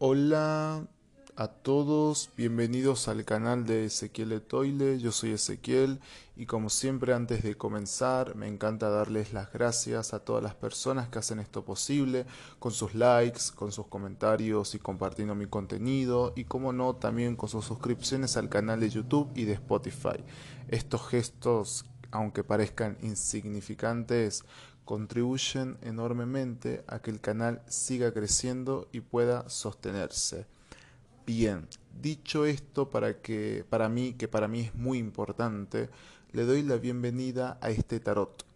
Hola a todos, bienvenidos al canal de Ezequiel Etoile, yo soy Ezequiel y como siempre antes de comenzar me encanta darles las gracias a todas las personas que hacen esto posible, con sus likes, con sus comentarios y compartiendo mi contenido y como no también con sus suscripciones al canal de YouTube y de Spotify. Estos gestos, aunque parezcan insignificantes, contribuyen enormemente a que el canal siga creciendo y pueda sostenerse. Bien, dicho esto para que para mí que para mí es muy importante, le doy la bienvenida a este tarot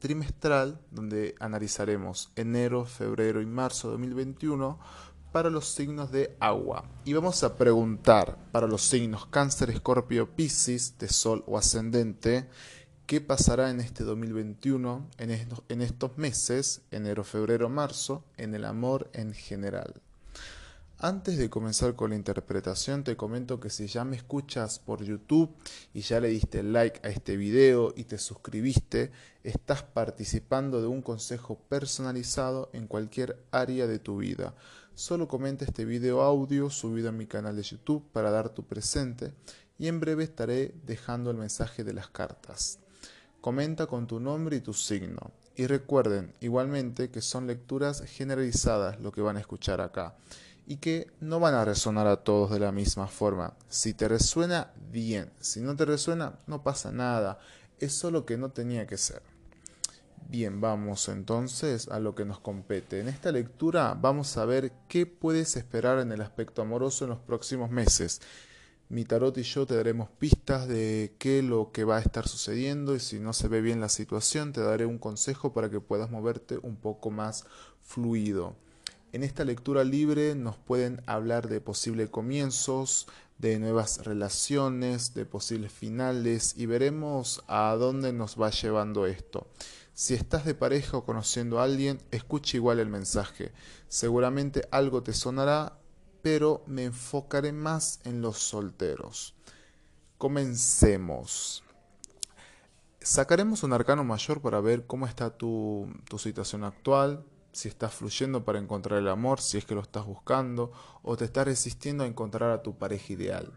trimestral donde analizaremos enero, febrero y marzo de 2021 para los signos de agua. Y vamos a preguntar para los signos Cáncer, Escorpio, Piscis, de Sol o Ascendente qué pasará en este 2021, en en estos meses, enero, febrero, marzo, en el amor en general. Antes de comenzar con la interpretación, te comento que si ya me escuchas por YouTube y ya le diste like a este video y te suscribiste, estás participando de un consejo personalizado en cualquier área de tu vida. Solo comenta este video audio subido en mi canal de YouTube para dar tu presente y en breve estaré dejando el mensaje de las cartas. Comenta con tu nombre y tu signo. Y recuerden igualmente que son lecturas generalizadas lo que van a escuchar acá y que no van a resonar a todos de la misma forma. Si te resuena, bien. Si no te resuena, no pasa nada. Es solo que no tenía que ser. Bien, vamos entonces a lo que nos compete. En esta lectura vamos a ver qué puedes esperar en el aspecto amoroso en los próximos meses mi tarot y yo te daremos pistas de qué lo que va a estar sucediendo y si no se ve bien la situación te daré un consejo para que puedas moverte un poco más fluido. En esta lectura libre nos pueden hablar de posibles comienzos, de nuevas relaciones, de posibles finales y veremos a dónde nos va llevando esto. Si estás de pareja o conociendo a alguien, escucha igual el mensaje. Seguramente algo te sonará pero me enfocaré más en los solteros. Comencemos. Sacaremos un arcano mayor para ver cómo está tu, tu, situación actual, si estás fluyendo para encontrar el amor, si es que lo estás buscando, o te estás resistiendo a encontrar a tu pareja ideal.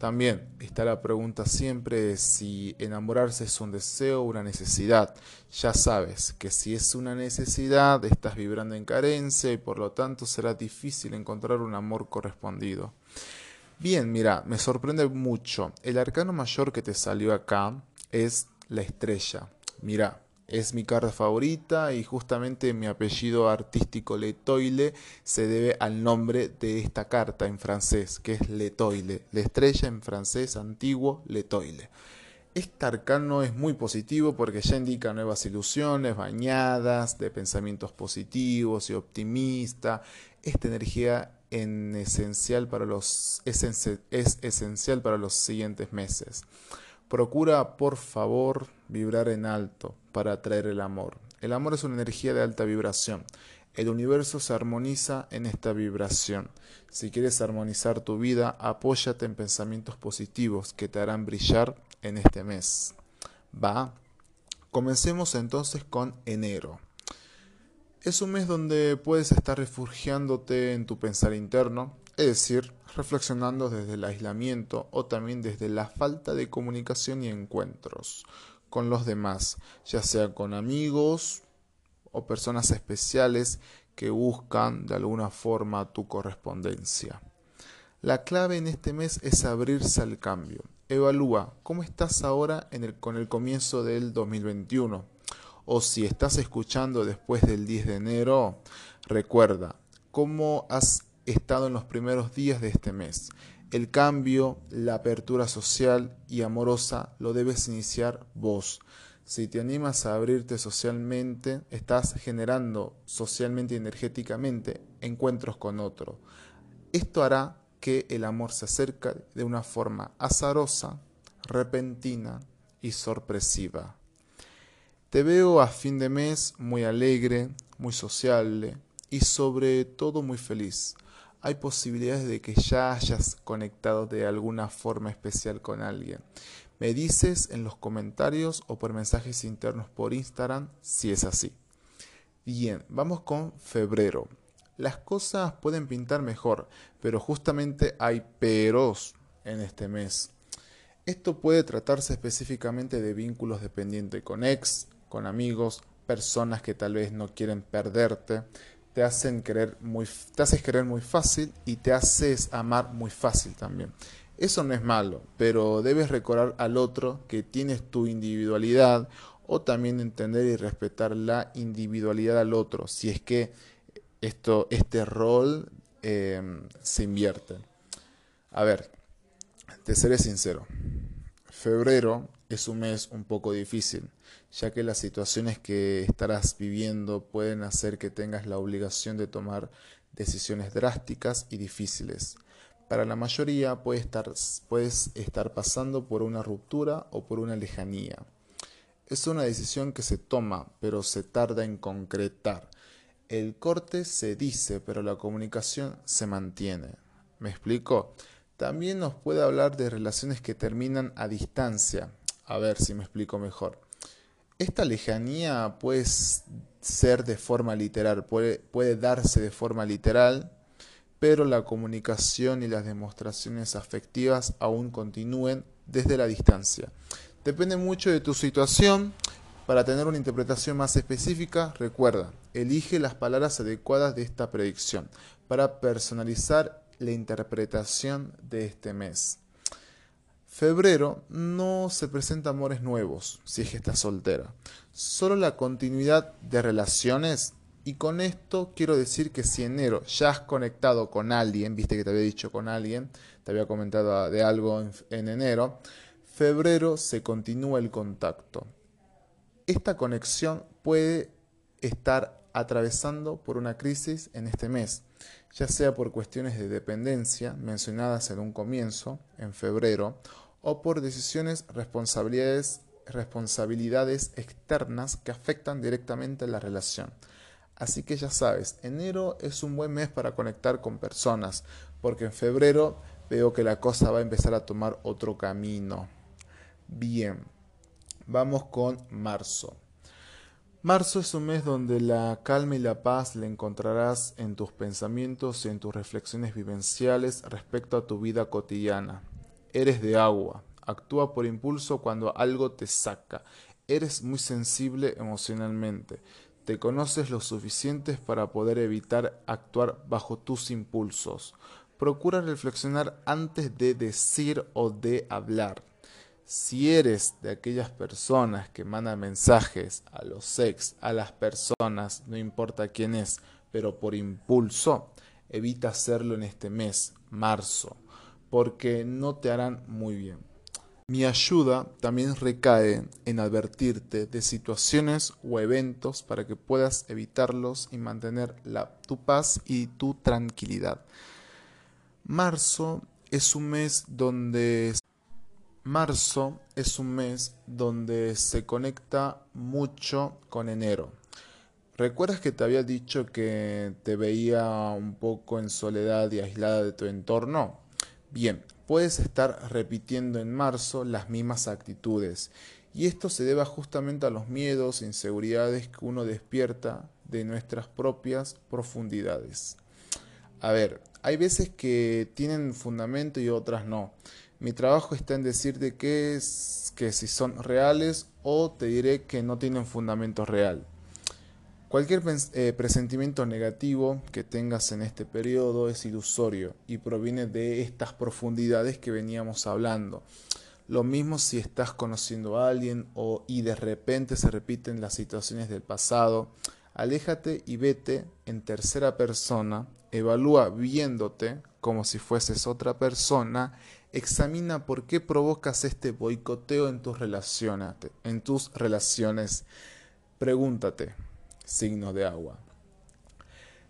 También está la pregunta siempre si enamorarse es un deseo o una necesidad. Ya sabes que si es una necesidad estás vibrando en carencia y por lo tanto será difícil encontrar un amor correspondido. Bien, mira, me sorprende mucho. El arcano mayor que te salió acá es la estrella. Mira, es mi carta favorita y justamente mi apellido artístico Letoile se debe al nombre de esta carta en francés, que es Letoile, la estrella en francés antiguo Letoile. Este arcano es muy positivo porque ya indica nuevas ilusiones bañadas de pensamientos positivos y optimistas. Esta energía es esencial para los siguientes meses. Procura, por favor, vibrar en alto para atraer el amor. El amor es una energía de alta vibración. El universo se armoniza en esta vibración. Si quieres armonizar tu vida, apóyate en pensamientos positivos que te harán brillar en este mes. Va. Comencemos entonces con enero. Es un mes donde puedes estar refugiándote en tu pensar interno, es decir, reflexionando desde el aislamiento o también desde la falta de comunicación y encuentros con los demás, ya sea con amigos o personas especiales que buscan de alguna forma tu correspondencia. La clave en este mes es abrirse al cambio. Evalúa cómo estás ahora con el comienzo del 2021. O si estás escuchando después del 10 de enero, recuerda cómo has estado en los primeros días de este mes. El cambio, la apertura social y amorosa lo debes iniciar vos. Si te animas a abrirte socialmente, estás generando socialmente y energéticamente encuentros con otro. Esto hará que el amor se acerque de una forma azarosa, repentina y sorpresiva. Te veo a fin de mes muy alegre, muy sociable y sobre todo muy feliz hay posibilidades de que ya hayas conectado de alguna forma especial con alguien. Me dices en los comentarios o por mensajes internos por Instagram si es así. Bien, vamos con febrero. las cosas pueden pintar mejor, pero justamente hay peros en este mes. Esto puede tratarse específicamente de vínculos dependientes con ex, con amigos, personas que tal vez no quieren perderte, te hacen querer muy, te haces querer muy fácil y te haces amar muy fácil también. Eso no es malo, pero debes recordar al otro que tienes tu individualidad o también entender y respetar la individualidad al otro, si es que esto, este rol em, se invierte. A ver, te seré sincero, febrero es un mes un poco difícil, ya que las situaciones que estarás viviendo pueden hacer que tengas la obligación de tomar decisiones drásticas y difíciles. Para la mayoría puede estar, puedes estar pasando por una ruptura o por una lejanía. Es una decisión que se toma, pero se tarda en concretar. El corte se dice, pero la comunicación se mantiene. ¿Me explico? También nos puede hablar de relaciones que terminan a distancia. A ver si me explico mejor. Esta lejanía puede ser de forma literal, puede, puede darse de forma literal, pero la comunicación y las demostraciones afectivas aún continúen desde la distancia. Depende mucho de tu situación. Para tener una interpretación más específica, recuerda, elige las palabras adecuadas de esta predicción para personalizar la interpretación de este mes. Febrero no se presenta amores nuevos si es que estás soltera, solo la continuidad de relaciones y con esto quiero decir que si enero ya has conectado con alguien, viste que te había dicho con alguien, te había comentado de algo en, enero, febrero se continúa el contacto. Esta conexión puede estar atravesando por una crisis en este mes, ya sea por cuestiones de dependencia mencionadas en un comienzo, en febrero, o por decisiones, responsabilidades, responsabilidades externas que afectan directamente la relación. Así que ya sabes, enero es un buen mes para conectar con personas, porque en febrero veo que la cosa va a empezar a tomar otro camino. Bien, vamos con marzo. Marzo es un mes donde la calma y la paz la encontrarás en tus pensamientos y en tus reflexiones vivenciales respecto a tu vida cotidiana. Eres de agua, actúa por impulso cuando algo te saca. Eres muy sensible emocionalmente te conoces lo suficiente para poder evitar actuar bajo tus impulsos. Procura reflexionar antes de decir o de hablar. Si eres de aquellas personas que mandan mensajes a los ex, a las personas, no importa quién es, pero por impulso, evita hacerlo en este mes, marzo, porque no te harán muy bien. Mi ayuda también recae en advertirte de situaciones o eventos para que puedas evitarlos y mantener tu paz y tu tranquilidad. Marzo es un mes donde marzo es un mes donde se conecta mucho con enero. ¿Recuerdas que te había dicho que te veía un poco en soledad y aislada de tu entorno? Bien, puedes estar repitiendo en marzo las mismas actitudes. Y esto se debe justamente a los miedos e inseguridades que uno despierta de nuestras propias profundidades. A ver, hay veces que tienen fundamento y otras no. Mi trabajo está en decirte que, que si son reales o te diré que no tienen fundamento real. Cualquier eh, presentimiento negativo que tengas en este periodo es ilusorio y proviene de estas profundidades que veníamos hablando. Lo mismo si estás conociendo a alguien o y de repente se repiten las situaciones del pasado. Aléjate y vete en tercera persona, evalúa viéndote como si fueses otra persona, examina por qué provocas este boicoteo en tus relaciones, en tus relaciones. Pregúntate, signos de agua.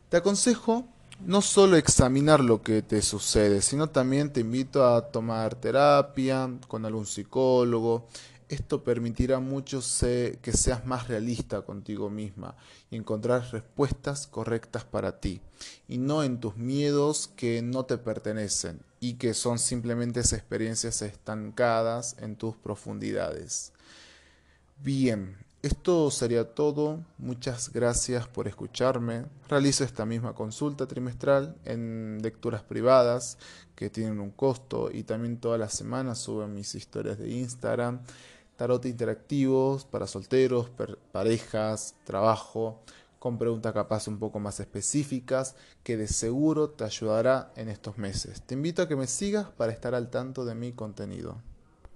Te aconsejo no solo examinar lo que te sucede, sino también te invito a tomar terapia con algún psicólogo. Esto permitirá mucho que seas más realista contigo misma y encontrar respuestas correctas para ti, y no en tus miedos que no te pertenecen y que son simplemente experiencias estancadas en tus profundidades. Bien, Esto sería todo. Muchas gracias por escucharme. Realizo esta misma consulta trimestral en lecturas privadas que tienen un costo y también todas las semanas subo mis historias de Instagram, tarot interactivos para solteros, parejas, trabajo, con preguntas capaz un poco más específicas que de seguro te ayudará en estos meses. Te invito a que me sigas para estar al tanto de mi contenido.